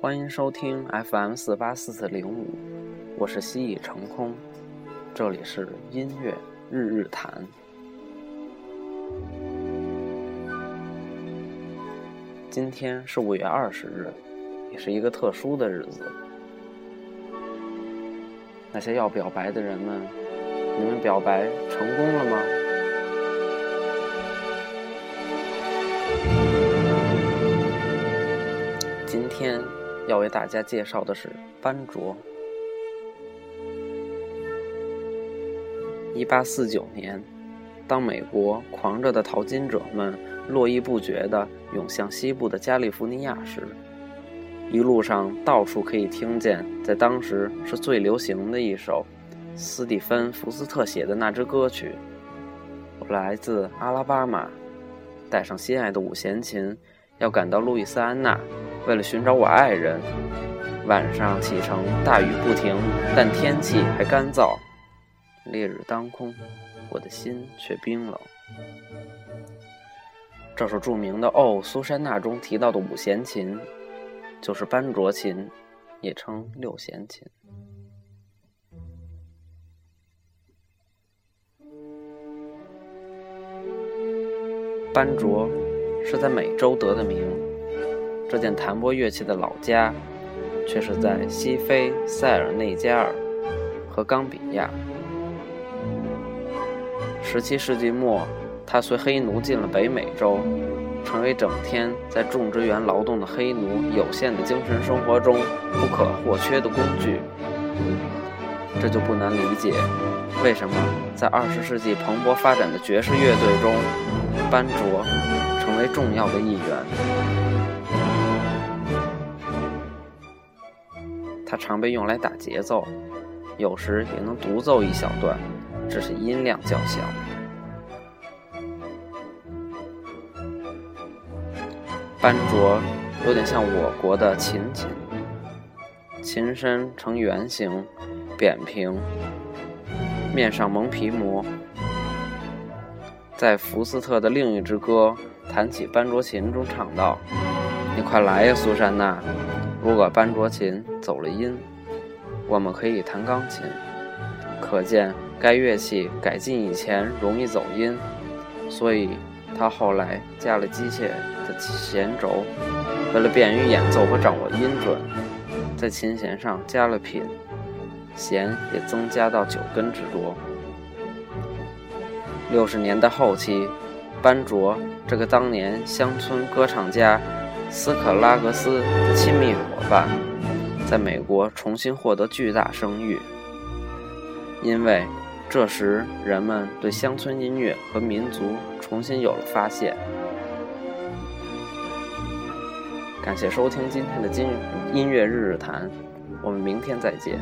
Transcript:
欢迎收听 FM 四八四四零五，我是蜥蜴成空，这里是音乐日日谈。今天是五月二十日，也是一个特殊的日子。那些要表白的人们，你们表白成功了吗？天。要为大家介绍的是班卓。一八四九年，当美国狂热的淘金者们络绎不绝地涌向西部的加利福尼亚时，一路上到处可以听见在当时是最流行的一首斯蒂芬·福斯特写的那支歌曲：“我来自阿拉巴马，带上心爱的五弦琴。”要赶到路易斯安那，为了寻找我爱人。晚上启程，大雨不停，但天气还干燥。烈日当空，我的心却冰冷。这首著名的《哦，苏珊娜》中提到的五弦琴，就是班卓琴，也称六弦琴。班卓。是在美洲得的名，这件弹拨乐器的老家，却是在西非塞尔内加尔和冈比亚。十七世纪末，他随黑奴进了北美洲，成为整天在种植园劳动的黑奴有限的精神生活中不可或缺的工具。这就不难理解，为什么在二十世纪蓬勃发展的爵士乐队中，班卓。成为重要的一员，它常被用来打节奏，有时也能独奏一小段，只是音量较小。班卓有点像我国的琴琴，琴身呈圆形，扁平，面上蒙皮膜。在福斯特的另一支歌。弹起班卓琴中唱道：“你快来呀，苏珊娜！如果班卓琴走了音，我们可以弹钢琴。可见该乐器改进以前容易走音，所以他后来加了机械的弦轴，为了便于演奏和掌握音准，在琴弦上加了品，弦也增加到九根之多。六十年代后期。”班卓这个当年乡村歌唱家斯克拉格斯的亲密伙伴，在美国重新获得巨大声誉，因为这时人们对乡村音乐和民族重新有了发现。感谢收听今天的今音乐日日谈，我们明天再见。